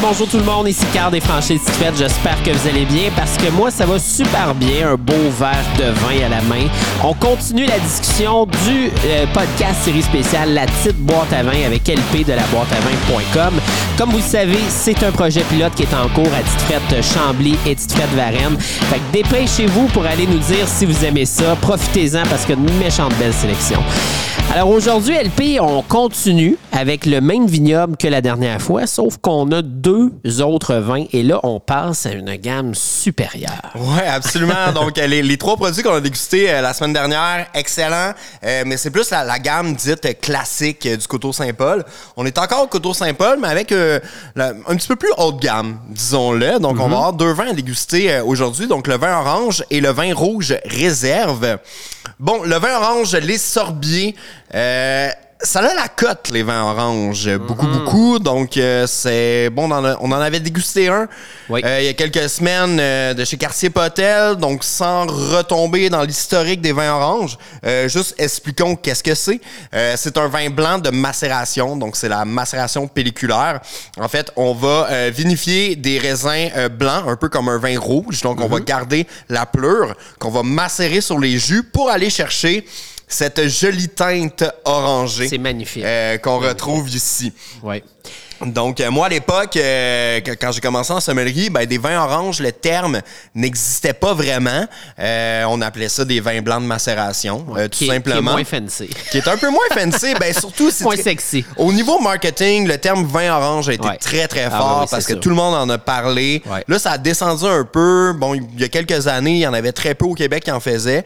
Bonjour tout le monde, ici Carl des franchises Tite J'espère que vous allez bien parce que moi, ça va super bien. Un beau verre de vin à la main. On continue la discussion du euh, podcast série spéciale La petite boîte à vin avec LP de la boîte à vin.com. Comme vous le savez, c'est un projet pilote qui est en cours à Tite Chambly et Tite Varennes. Fait que dépêchez-vous pour aller nous dire si vous aimez ça. Profitez-en parce que une méchante belle sélection. Alors aujourd'hui, LP, on continue avec le même vignoble que la dernière fois, sauf qu'on a deux autres vins et là, on passe à une gamme supérieure. Oui, absolument. Donc, les, les, trois produits qu'on a dégustés euh, la semaine dernière, excellents, euh, mais c'est plus la, gamme dite classique euh, du Coteau Saint-Paul. On est encore au Coteau Saint-Paul, mais avec un petit peu plus haut de gamme, disons-le. Donc, on va mhm. avoir deux vins à déguster aujourd'hui, donc le vin orange et le vin rouge réserve. Bon, le vin orange, les sorbiers, euh, ça a la cote, les vins oranges. Beaucoup, mm-hmm. beaucoup. Donc, euh, c'est bon. On en, avait dégusté un euh, il y a quelques semaines de chez Cartier Potel. Donc, sans retomber dans l'historique des vins oranges, juste expliquons qu'est-ce que c'est. c'est un vin blanc de macération. Donc, c'est la macération pelliculaire. En fait, on va vinifier des raisins blancs, un peu comme un vin rouge. Donc, on va mm-hmm. garder la pleure qu'on va macérer sur les jus pour aller chercher cette jolie teinte orangée. C'est magnifique. Euh, qu'on retrouve ici. Oui. Donc, euh, moi, à l'époque, euh, quand j'ai commencé en sommellerie, ben, des vins oranges, le terme n'existait pas vraiment. Euh, on appelait ça des vins blancs de macération, tout simplement. Qui est moins fancy. Qui est un peu moins fancy. ben, surtout, c'est. Moins sexy. Au niveau marketing, le terme vin orange a été très, très ah, fort parce que tout le monde en a parlé. Là, ça a descendu un peu. Bon, il y a quelques années, il y en avait très peu au Québec qui en faisaient.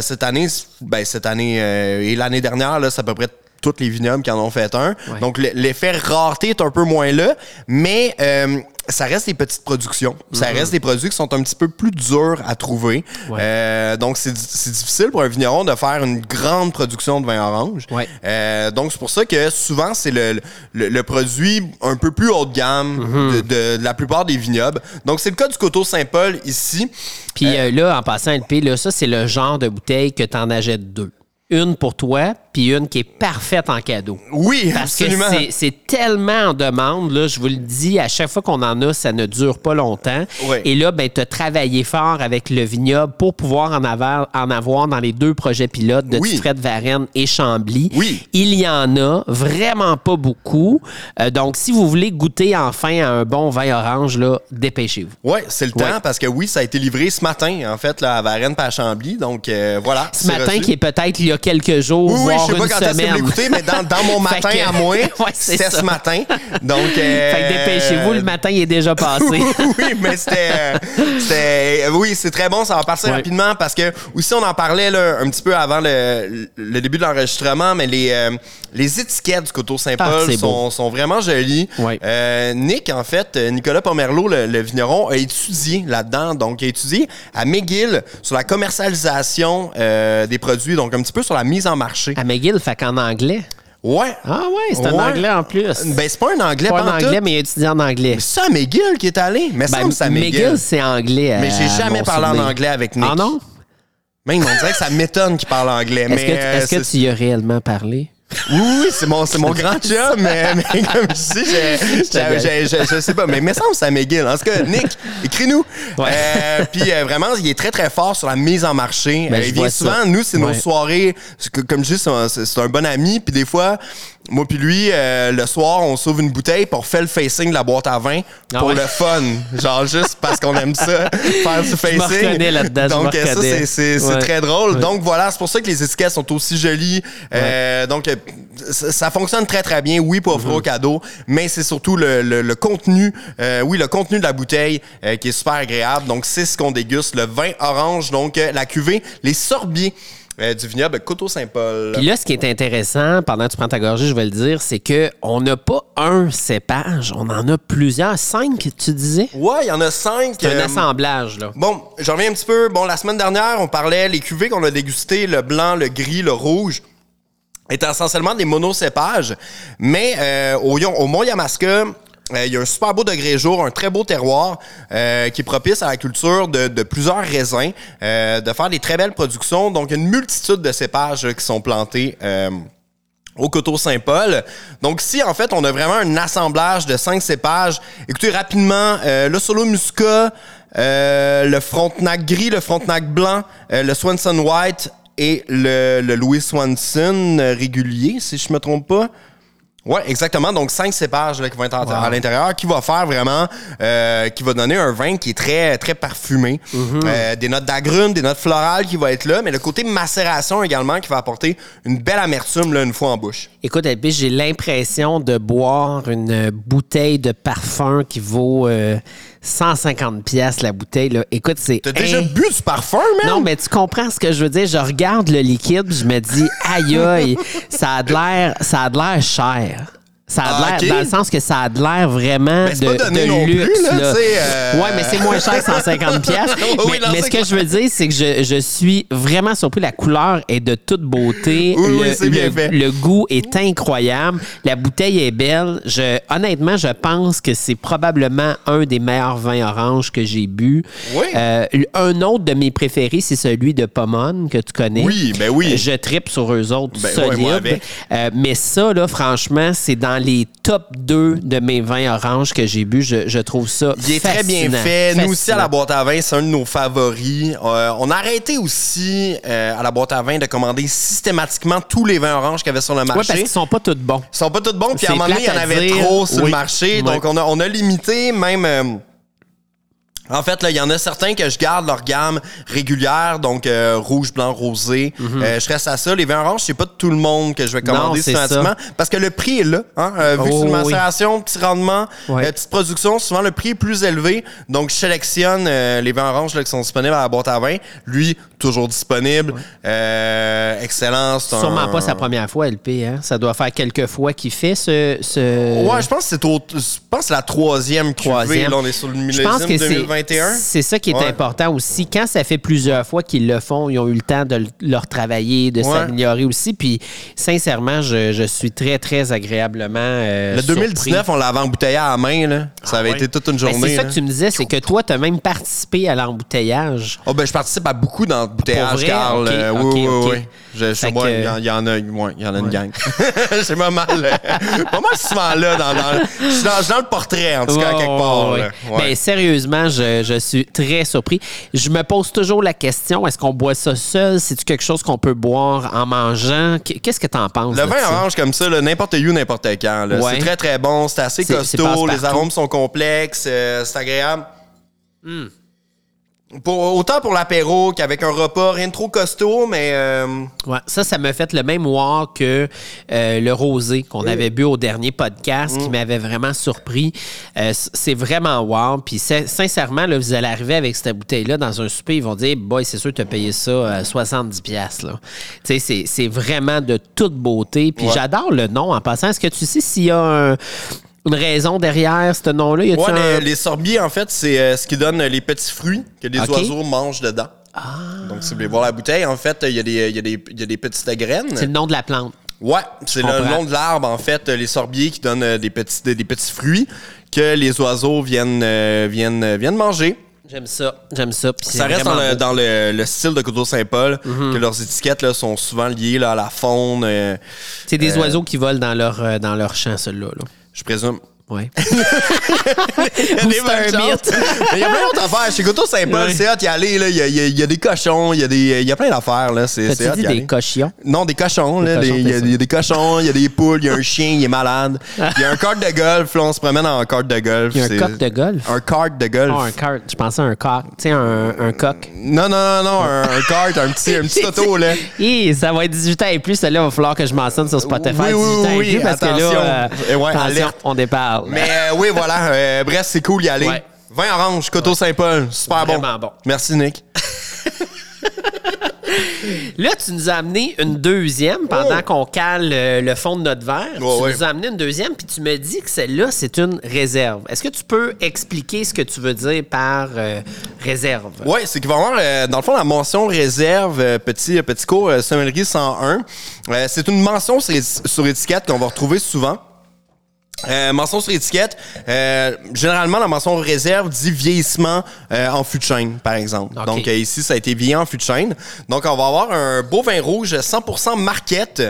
cette année, ben, cette année et l'année dernière, là, c'est à peu près tous les vignobles qui en ont fait un. Donc, l'effet rareté est un peu moins là, mais euh, ça reste des petites productions. Ça mm-hmm. reste des produits qui sont un petit peu plus durs à trouver. Euh, donc, c'est difficile pour un vigneron de faire une grande production de vin orange. Euh, donc, c'est pour ça que souvent, c'est le, le, produit un peu plus haut de gamme mm-hmm. de, la plupart des vignobles. Donc, c'est le cas du Coteau Saint-Paul ici. Puis là, en passant, LP, là, ça, c'est le genre de bouteille que tu en achètes deux une pour toi, puis une qui est parfaite en cadeau. Oui, Parce que c'est tellement en demande, là, je vous le dis, à chaque fois qu'on en a, ça ne dure pas longtemps. Et là, ben, tu as travaillé fort avec le vignoble pour pouvoir en avoir, en avoir dans les deux projets pilotes de oui. Varennes et Chambly. Oui. Il y en a vraiment pas beaucoup. Euh, donc, si vous voulez goûter enfin à un bon vin orange, là, dépêchez-vous. Oui, c'est le temps, parce que oui, ça a été livré ce matin, en fait, là, à Varennes par Chambly. Donc, euh, voilà. Ce matin, qui est peut-être il y a quelques jours, je sais pas quand est-ce l'écouter, mais dans, dans, mon matin à moi, c'est ce matin. Donc, euh, fait que dépêchez-vous, le matin il est déjà passé. oui, mais c'était, c'était, oui, c'est très bon, ça va passer rapidement parce que aussi on en parlait là, un petit peu avant le, le début de l'enregistrement, mais les, euh, les étiquettes du Coteau Saint-Paul ah, sont, sont, vraiment jolies. Euh, Nick, en fait, Nicolas Pomerleau, le, le vigneron, a étudié là-dedans. Donc, il a étudié à McGill sur la commercialisation des produits, donc un petit peu sur la mise en marché. À McGill, fait qu'en anglais. Ouais. Ah ouais, c'est un anglais en plus. Ben c'est pas un anglais pas un anglais mais il a étudié en anglais. C'est ça McGill qui est allé, mais ben, ça McGill. McGill c'est anglais. Mais j'ai jamais parlé en anglais avec Nick. Ah non? Même on dirait que ça m'étonne qu'il parle anglais. Est-ce que, est que tu y as réellement parlé? Oui, c'est mon, c'est mon grand chum, mais, mais comme je dis, je, sais pas, mais il me semble c'est McGill. En tout cas, Nick, écris-nous. Euh, puis euh, vraiment, il est très, très fort sur la mise en marché. Ben, euh, il vient souvent, nous, c'est nos soirées. Comme je dis, c'est un, bon ami. Puis des fois, moi puis lui, le soir, on sauve une bouteille pour faire le facing de la boîte à vin ah pour le fun. Genre juste parce qu'on aime ça, faire ce facing. Je là-dedans. Donc ça, c'est, très drôle. Donc voilà, c'est pour ça que les étiquettes sont aussi jolies. donc ça, fonctionne très très bien, oui, pour offrir au cadeau, mais c'est surtout le, contenu, euh, oui, le contenu de la bouteille euh, qui est super agréable. Donc c'est ce qu'on déguste, le vin orange, donc euh, la cuvée, les sorbiers. Du vignoble Coteau-Saint-Paul. Puis là, ce qui est intéressant, pendant que tu prends ta gorgée, je vais le dire, c'est que on n'a pas un cépage, on en a plusieurs. Cinq, tu disais? Ouais, il y en a cinq. C'est un assemblage, là. Bon, je reviens un petit peu. Bon, la semaine dernière, on parlait les cuvées qu'on a dégustées, le blanc, le gris, le rouge étaient essentiellement des monocépages. Mais euh, au, au Mont Yamaska, euh, il y a un super beau degré jour, un très beau terroir euh, qui est propice à la culture de, de plusieurs raisins, de faire des très belles productions. Donc, une multitude de cépages qui sont plantés au coteau Saint-Paul. Donc ici, en fait, on a vraiment un assemblage de cinq cépages. Écoutez rapidement, euh, le Solo Muscat, euh, le Frontenac gris, le Frontenac blanc, euh, le Swanson White et le, le Louis Swanson euh, régulier, si je me trompe pas. Ouais, exactement. Donc cinq cépages là, qui vont être à l'intérieur, qui va faire vraiment, euh, qui va donner un vin qui est très très parfumé, Euh, des notes d'agrumes, des notes florales qui vont être là, mais le côté macération également qui va apporter une belle amertume là, une fois en bouche. Écoute, j'ai l'impression de boire une bouteille de parfum qui vaut euh, 150 pièces la bouteille. Là. Écoute, c'est... T'as déjà in- bu du parfum, man? Non, mais tu comprends ce que je veux dire. Je regarde le liquide, je me dis, aïe aïe, ça a de l'air, ça a de l'air cher. Ça a Ah, l'air, dans le sens que ça a l'air vraiment c'est de, pas donné de non plus, luxe. là, là. euh, Ouais, mais c'est moins cher que 150 pièces. Oui, mais ce que je veux dire, c'est que je, je suis vraiment surpris. La couleur est de toute beauté. Oui, le, oui, c'est bien le- fait. le goût est incroyable. La bouteille est belle. Je, honnêtement, je pense que c'est probablement un des meilleurs vins oranges que j'ai bu. Oui. Euh, un autre de mes préférés, c'est celui de Pomone que tu connais. Oui, ben oui. Je tripe sur eux autres Ben solides. Euh, mais ça, là, franchement, c'est dans les top 2 de mes vins oranges que j'ai bu. Je, je trouve ça Il est très bien fascinant. fait. Nous aussi, à la boîte à vin, c'est un de nos favoris. Euh, on a arrêté aussi, euh, à la boîte à vin, de commander systématiquement tous les vins oranges qu'il y avait sur le Ouais, marché. parce qu'ils sont pas tous bons. Ils sont pas tous bons, puis à un moment donné, il y en avait dire. trop sur Oui. le marché. Donc, on a, on a limité même. euh, en fait, là, il y en a certains que je garde leur gamme régulière, donc euh, rouge, blanc, rosé. Euh, je reste à ça. Les vins oranges, c'est pas tout le monde que je vais commander Mhm. Systématiquement, parce que le prix est là. Hein? Euh, vu que Oh, c'est une oui. macération, petit rendement, Ouais. euh, petite production, souvent le prix est plus élevé. Donc, je sélectionne euh, les vins oranges là, qui sont disponibles à la boîte à vin. Lui, toujours disponible. Euh, excellent. un- Sûrement pas sa première fois, LP. Hein? Ça doit faire quelques fois qu'il fait ce. ce... Ouais, je pense que c'est au- je pense que c'est la troisième cuvée. troisième. Là, on est sur le Je millésime pense que c'est 2021. c'est ça qui est Ouais. important aussi. Quand ça fait plusieurs fois qu'ils le font, ils ont eu le temps de le- leur travailler, de Ouais. s'améliorer aussi. Puis sincèrement, je, je suis très, très agréablement. euh, Le 2019, surpris. on l'avait embouteillé à la main. Là. Ça avait Ouais. été toute une Ben, journée. c'est ça que tu me disais, c'est que toi, tu as même participé à l'embouteillage. Oh, ben, je participe à beaucoup Pour d'embouteillages, vrai? Carl. Euh, ok, oui, oui, oui. Je, moi, que- il y, en- il y en a, ouais, y en a une gang. J'ai pas mal, euh, pas mal souvent là. Dans, dans- je, suis dans, je suis dans le portrait, en tout cas, quelque part. ouais. Ouais. Ben, sérieusement, je, je suis très surpris. Je me pose toujours la question est-ce qu'on boit ça seul? C'est-tu quelque chose qu'on peut boire en mangeant? Qu- Qu'est-ce que tu en penses Le vin orange comme ça, n'importe où, n'importe quand. C'est très, très bon. C'est assez C'est- c'est costaud. Les arômes sont complexes. euh, c'est agréable. Hmm. Pour, autant pour l'apéro qu'avec un repas, rien de trop costaud, mais... euh, Ouais, ça, ça m'a fait le même wow que euh, le rosé qu'on avait bu au dernier podcast, Mm. qui m'avait vraiment surpris. Euh, c'est vraiment wow. Puis sin- sincèrement, là, vous allez arriver avec cette bouteille-là dans un souper, ils vont dire, boy, c'est sûr que tu as payé ça euh, 70 pièces là. Tu sais, c'est- c'est vraiment de toute beauté. Puis Ouais. j'adore le nom en passant. Est-ce que tu sais s'il y a un- une raison derrière ce nom-là? Ouais, un- les, les sorbiers, en fait, c'est euh, ce qui donne les petits fruits que les oiseaux mangent dedans. Ah. Donc, si vous voulez voir la bouteille, en fait, il y, a des- il y, a des- il y a des petites graines. C'est le nom de la plante. Ouais, c'est le nom de l'arbre, en fait, les sorbiers qui donnent euh, des petits, des, des petits fruits que les oiseaux viennent, euh, viennent, viennent manger. J'aime ça. J'aime ça. Ça reste dans, le, dans le, le style de Coteau Saint-Paul, Mhm. que leurs étiquettes là, sont souvent liées là, à la faune, euh, C'est des euh, oiseaux qui volent dans leur, dans leur champ, ceux-là. Là. Je présume. Ouais. C'est un mythe. Il y a plein d'autres affaires. Chez Coteau Saint-Paul, Ouais. c'est hot y aller. là. Il y a, il y des cochons, il y a, des, il y a plein d'affaires. là. C'est c'est T'as-tu hot dit y des cochons? Non, des cochons. Des là. cochons, Des- Il y, a- c'est ça. il y a des cochons, il y a des poules, il y a un chien, il est malade. Il y a un cart de golf. Là, on se promène en cart de golf. Il y a un coq de golf? Un cart de golf. Oh, un cart. Je pensais à un coq. Tu sais, un, un coq. Non, non, non, non. Un, un cart, un petit, un petit auto. Là. Hi, ça va être 18 ans et plus. Celle-là, il va falloir que je mentionne sur Spotify. Oui, 18 oui, ans et oui, plus parce que là, ouais, attention, on Mais euh, oui, voilà. Euh, bref, c'est cool y aller. Ouais. Vin orange, Coteau Saint-Paul. Super bon. Vraiment bon. Merci, Nick. Là, tu nous as amené une deuxième pendant Oh. qu'on cale euh, le fond de notre verre. Ouais, tu ouais. nous as amené une deuxième, puis tu me dis que celle-là, c'est une réserve. Est-ce que tu peux expliquer ce que tu veux dire par euh, réserve? Oui, c'est qu'il va y avoir, euh, dans le fond, la mention réserve, euh, petit, petit cours euh, sommellerie 101. Euh, c'est une mention sur, sur étiquette qu'on va retrouver souvent. Euh, mention sur étiquette, euh, généralement la mention réserve dit vieillissement euh, en fût de chêne, par exemple. Donc ici, ça a été vieilli en fût de chêne. Donc on va avoir un beau vin rouge 100% marquette.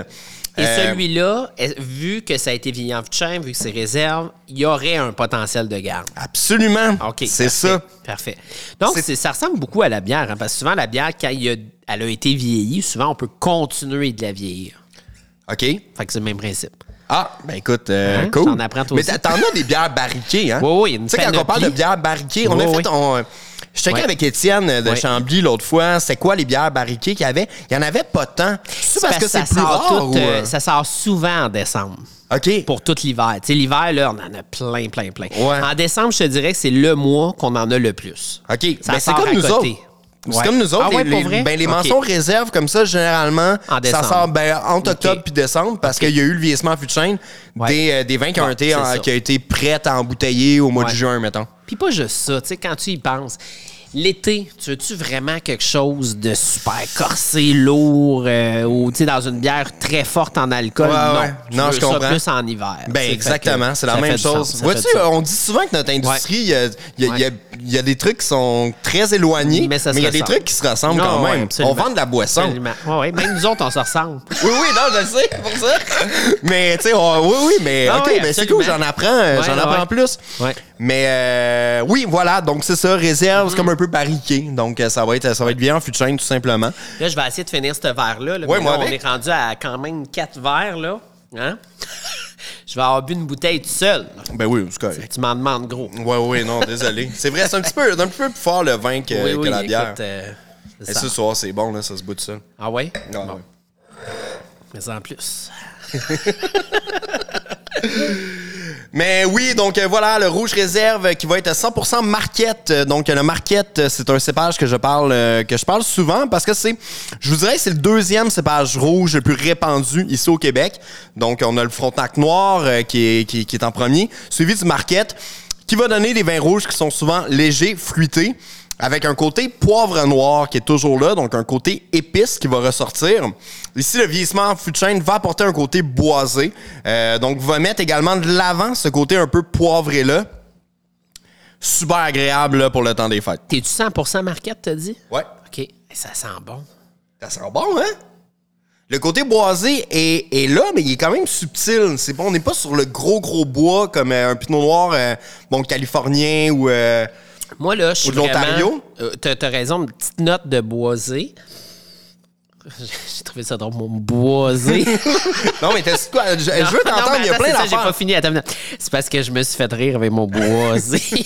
Et celui-là, vu que ça a été vieilli en fût de chêne, vu que c'est réserve, il y aurait un potentiel de garde. Absolument. OK. C'est ça. Parfait. Donc, ça ressemble beaucoup à la bière, hein, parce que souvent, la bière, quand il y a- elle a été vieillie, souvent, on peut continuer de la vieillir. OK. Fait que c'est le même principe. Ah, ben écoute, euh, Hein? cool. T'en apprends toi Mais aussi. t'en as des bières barriquées, hein? Oui, oui, une Tu sais, quand on panoplie. parle de bières barriquées, on a Oui, fait. oui. On, je checkais Ouais. avec Étienne de Ouais. Chambly l'autre fois, c'est quoi les bières barriquées qu'il y avait? Il y en avait pas tant. C'est parce que c'est ça plus sort rare tout, ou, euh, euh, Ça sort souvent en décembre. OK. Pour tout l'hiver. Tu sais, l'hiver, là, on en a plein, plein, plein. Ouais. En décembre, je te dirais que c'est le mois qu'on en a le plus. OK. Ça Ben, c'est sort comme à nous côté. autres. C'est Ouais. comme nous autres. Ah ouais, les, les- ben, les mentions réserves comme ça, généralement, En ça sort ben, entre octobre puis décembre parce qu'il y a eu le vieillissement en fût de Ouais. des, euh, des vins qui ont, été, en- qui été prêts à embouteiller au mois de juin, mettons. Puis pas juste ça, tu sais, quand tu y penses. L'été, tu veux-tu vraiment quelque chose de super corsé, lourd, euh, ou tu sais, dans une bière très forte en alcool? Ouais, non, ouais. Tu Non, veux je ça comprends. plus en hiver. Ben exactement, c'est la même chose. Vois-tu, on dit souvent que notre industrie, il y a- il y, a- il y a- Ouais. il y a des trucs qui sont très éloignés, mais, il y a des trucs qui se ressemblent Non, quand même. on vend de la boisson. Ouais, même nous autres, on se ressemble. Oui, oui, non, je le sais, pour ça. mais, tu sais, oui, oui, mais Ah OK, oui, mais c'est cool, j'en apprends, euh, j'en apprends plus. Mais, euh, oui, voilà, donc c'est ça, réserve, c'est comme un peu barriqué. Donc, euh, ça va être, ça va être bien en fût de tout simplement. Là, je vais essayer de finir ce verre-là. là. Ouais, moi là, on avec. est rendu à quand même quatre verres, là. Hein? je vais avoir bu une bouteille tout seul. Ben oui, c'est correct. Tu m'en demandes gros. Ouais, oui, non, désolé. C'est vrai, c'est un petit peu, un petit peu plus fort le vin que, oui, que oui, la bière. écoute, euh, Et ça. ce soir, c'est bon, là, ça se bout de ça. Ah ouais? Ah, Bon, ouais. mais en plus. Mais oui, donc euh, voilà, le rouge réserve qui va être 100% marquette. Euh, Donc le marquette, euh, c'est un cépage que je parle que je parle souvent parce que c'est je vous dirais c'est le deuxième cépage rouge le plus répandu ici au Québec. Donc on a le Frontenac noir qui, est, qui, qui est en premier, suivi du marquette qui va donner des vins rouges qui sont souvent légers, fruités avec un côté poivre noir qui est toujours là, donc un côté épice qui va ressortir. Ici, le vieillissement en fût de chêne va apporter un côté boisé, euh, donc va mettre également de l'avant ce côté un peu poivré-là. Super agréable là, pour le temps des fêtes. T'es-tu 100% marquette, t'as dit? Ouais. OK. Ça sent bon. Ça sent bon, hein? Le côté boisé est, est là, mais il est quand même subtil. C'est bon, on n'est pas sur le gros, gros bois comme euh, un pinot noir, euh, bon, californien ou... euh, Moi, là, je suis Ou de l'Ontario? Euh, t'as, t'as raison, une petite note de boisé. J'ai trouvé ça drôle, mon boisé. Non, mais t'as quoi? Je, je veux Non, t'entendre, mais il y a attends, plein ça, J'ai pas d'affaires. fini. Attends, c'est parce que je me suis fait rire avec mon boisé.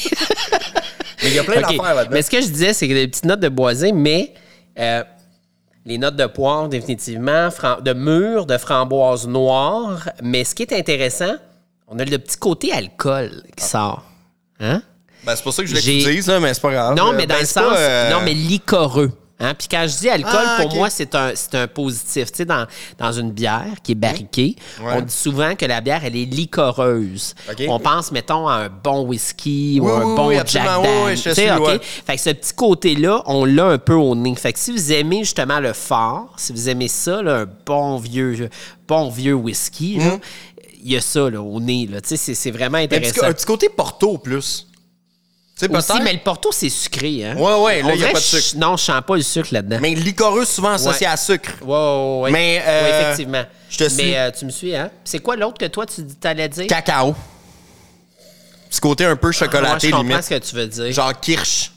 Mais il y a plein OK. d'affaires là-dedans. Mais ce que je disais, c'est que des petites notes de boisé, mais euh, les notes de poire, définitivement, de mûre, de framboise noire. Mais ce qui est intéressant, on a le petit côté alcool qui sort. Hein? Ben, c'est pour ça que je là, mais c'est pas grave. Non, Euh, mais dans ben, le sens. pas, euh, Non, mais liquoreux. Hein? Puis quand je dis alcool, Ah, pour moi, c'est un, c'est un positif. Tu sais, dans, dans une bière qui est barriquée, Ouais. on dit souvent que la bière, elle est liquoreuse. Ok. On pense, mettons, à un bon whisky ou Oui, un oui, bon oui, Jack Daniels. Tu sais, suis, OK? ouais. Fait que ce petit côté-là, on l'a un peu au nez. Fait que si vous aimez justement le fort, si vous aimez ça, là, un bon vieux, bon vieux whisky, là, il y a ça là, au nez. Là. Tu sais, C'est, c'est vraiment un, petit, intéressant. un petit côté Porto plus. Sais, Aussi, mais le Porto, c'est sucré. Hein? Ouais, ouais, là, il y a pas de sucre. Non, je sens pas le sucre là-dedans. Mais liquoreux souvent associé à sucre. Ouais, ouais, ouais. Mais, euh, Ouais, effectivement. je te suis. Mais euh, tu me suis, hein? C'est quoi l'autre que toi, tu allais dire? Cacao. Petit côté un peu Moi, chocolaté je comprends limite. ce que tu veux dire. Genre kirsch.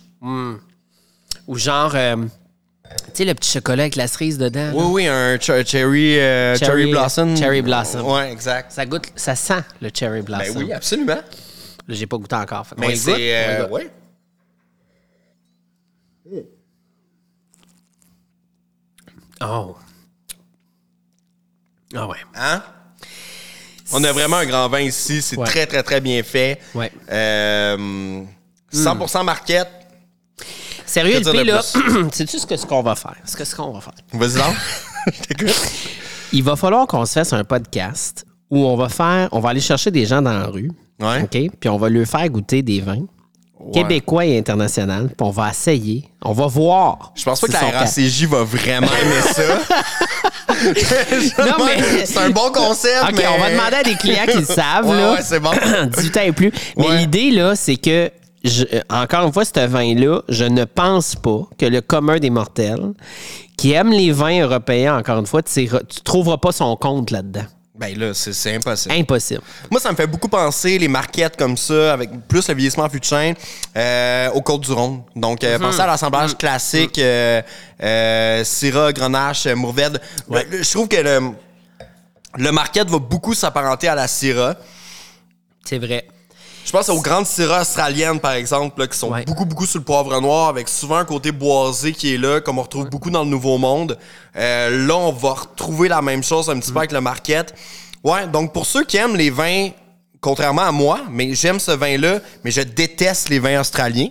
Ou genre, euh, tu sais, le petit chocolat avec la cerise dedans. là. Oui, oui, un ch- cherry, euh, cherry, Cherry- blossom. cherry blossom. Ouais, exact. Ça goûte, ça sent le cherry blossom. Ben oui, absolument. J'ai pas goûté encore. Fait Mais c'est. euh, ouais. Oh. Ah ouais. Hein? On a vraiment un grand vin ici. C'est Ouais. très, très, très bien fait. Ouais. Euh, 100% marquette. Sérieux, le là, sais-tu ce que- ce qu'on va faire? Ce que- ce qu'on va faire? Vas-y. Il va falloir qu'on se fasse un podcast où on va faire, on va aller chercher des gens dans la rue, Ouais. OK? Puis on va leur faire goûter des vins québécois et internationaux, puis on va essayer, on va voir. Je pense pas que la RACJ va vraiment aimer ça. Non, mais- C'est un bon concept, OK, mais... on va demander à des clients qui le savent, Ouais, là. ouais, c'est bon. 18 ans et plus. Mais l'idée, là, c'est que je- euh, encore une fois, ce vin-là, je ne pense pas que le commun des mortels qui aime les vins européens, encore une fois, tu ne trouveras pas son compte là-dedans. Ben là, c'est impossible. Impossible. Moi, ça me fait beaucoup penser les marquettes comme ça, avec plus le vieillissement en fût de euh, au Côte-du-Rhône. Donc, Mhm. euh, pensez à l'assemblage classique, euh, euh, Syrah, Grenache, Mourvèdre. Ouais. Le- Je trouve que le, le marquette va beaucoup s'apparenter à la Syrah. C'est vrai. Je pense aux grandes Syrahs australiennes, par exemple, là, qui sont Ouais. beaucoup, beaucoup sur le poivre noir, avec souvent un côté boisé qui est là, comme on retrouve beaucoup dans le Nouveau Monde. Euh, là, on va retrouver la même chose un petit peu avec le marquette. Ouais, donc pour ceux qui aiment les vins, contrairement à moi, mais j'aime ce vin-là, mais je déteste les vins australiens.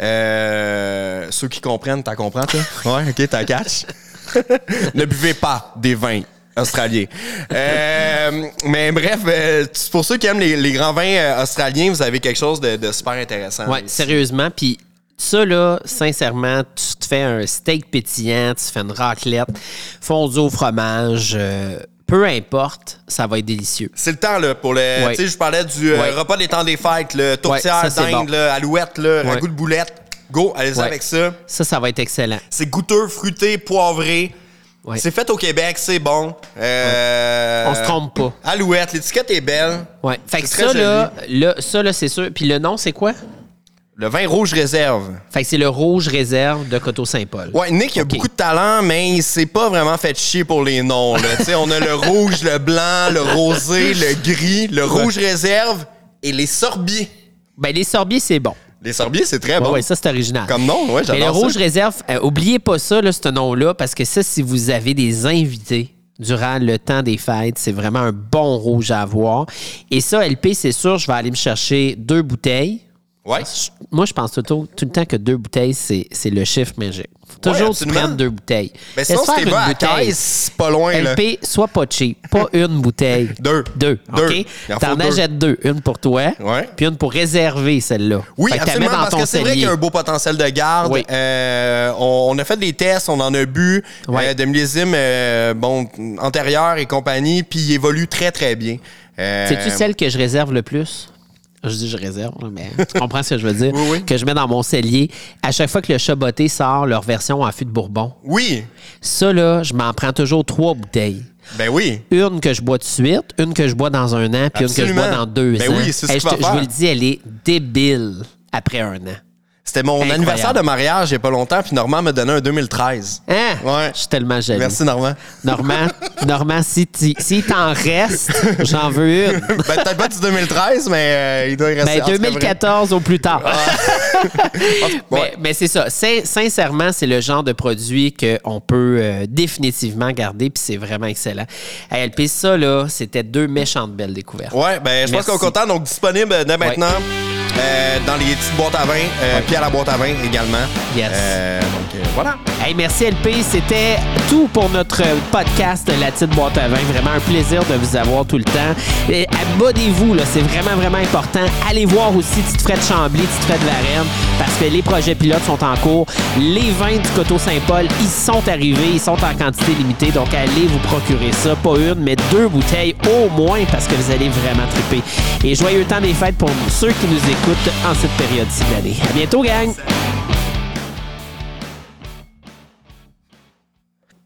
Euh, ceux qui comprennent, t'as compris, toi? Ouais, ok, t'as catch. ne buvez pas des vins australiens. Euh, mais bref, euh, pour ceux qui aiment les, les grands vins euh, australiens, vous avez quelque chose de, de super intéressant. Ouais, ici. sérieusement. Puis ça, là, sincèrement, tu te fais un steak pétillant, tu te fais une raclette, fondue au fromage, peu importe, ça va être délicieux. C'est le temps là pour le. Ouais. Tu sais, je parlais du euh, Ouais. repas des temps des fêtes, le tourtière, ça, c'est dinde, bon. là, alouette, là, Ouais. ragoût de boulette. Go, allez-y Ouais. avec ça. Ça, ça va être excellent. C'est goûteux, fruité, poivré. Ouais. C'est fait au Québec, c'est bon. Euh, On se trompe pas. Alouette, l'étiquette est belle. Ouais. Fait que ça, là, ça, là, c'est sûr. Puis le nom, c'est quoi? Le vin rouge réserve. Fait que c'est le rouge réserve de Coteau-Saint-Paul. Ouais, Nick, il a beaucoup de talent, mais il s'est pas vraiment fait chier pour les noms. Là. On a le rouge, le blanc, le rosé, le gris, le rouge réserve et les sorbiers. Ben, les sorbiers, c'est bon. Les sorbiers, c'est très bon. ouais, ça, c'est original. Comme nom, ouais, Mais le j'adore rouge ça. réserve, euh, oubliez pas ça, là, ce nom-là, parce que ça, si vous avez des invités durant le temps des fêtes, c'est vraiment un bon rouge à avoir. Et ça, LP, c'est sûr, je vais aller me chercher deux bouteilles. Ouais. Moi, je pense tout, le- tout le temps que deux bouteilles, c'est c'est le chiffre magique. Faut toujours Ouais, tu deux bouteilles. Mais sinon, si t'es à caisse, c'est pas loin, là. LP, sois pas cheap. Pas une bouteille. Deux. Deux. Deux. T'en achètes deux. Une pour toi, Ouais. puis une pour réserver celle-là. Oui, Fait absolument, parce ton que c'est vrai qu'il y a un beau potentiel de garde. Oui. Euh, on, on a fait des tests, on en a bu Ouais. euh, de millésimes euh, bon, antérieurs et compagnie, puis il évolue très, très bien. Euh, C'est-tu celle que je réserve le plus? Je dis je réserve, mais tu comprends ce que je veux dire? Oui, oui. Que je mets dans mon cellier. À chaque fois que le chaboté sort leur version en fût de bourbon, Oui, ça, là, je m'en prends toujours trois bouteilles. ben oui. Une que je bois de suite, une que je bois dans un an, puis une que je bois dans deux Ben ans. oui, c'est ce Hey, je, te- je vous le dis, elle est débile après un an. C'était mon Incroyable. anniversaire de mariage il y a pas longtemps, puis Normand m'a donné un 2013. Hein? Ouais. Je suis tellement jaloux. Merci, Normand. Normand, Normand, si t'en reste, j'en veux une. ben, peut-être pas du 2013, mais euh, il doit y rester. Ben, En tout cas, 2014 au plus tard. Ouais. mais, mais c'est ça. Sin- sincèrement, c'est le genre de produit qu'on peut euh, définitivement garder, puis c'est vraiment excellent. Hey, LP, ça, là, c'était deux méchantes belles découvertes. Ouais, ben, je pense qu'on est content. Donc, disponible dès maintenant euh, dans les petites boîtes à vin, puis à la boîte à vin également. Yes. Euh, donc, euh, voilà. Merci LP, c'était tout pour notre podcast La Petite Boîte à Vin. Vraiment un plaisir de vous avoir tout le temps. Abonnez-vous, c'est vraiment, vraiment important. Allez voir aussi Tite Fred Chambly, Tite Fred Varenne, parce que les projets pilotes sont en cours. Les vins du Coteau Saint-Paul, ils sont arrivés, ils sont en quantité limitée, donc allez vous procurer ça. Pas une, mais deux bouteilles au moins, parce que vous allez vraiment triper. Et joyeux temps des fêtes pour ceux qui nous écoutent en cette période-ci de l'année. À bientôt, gang!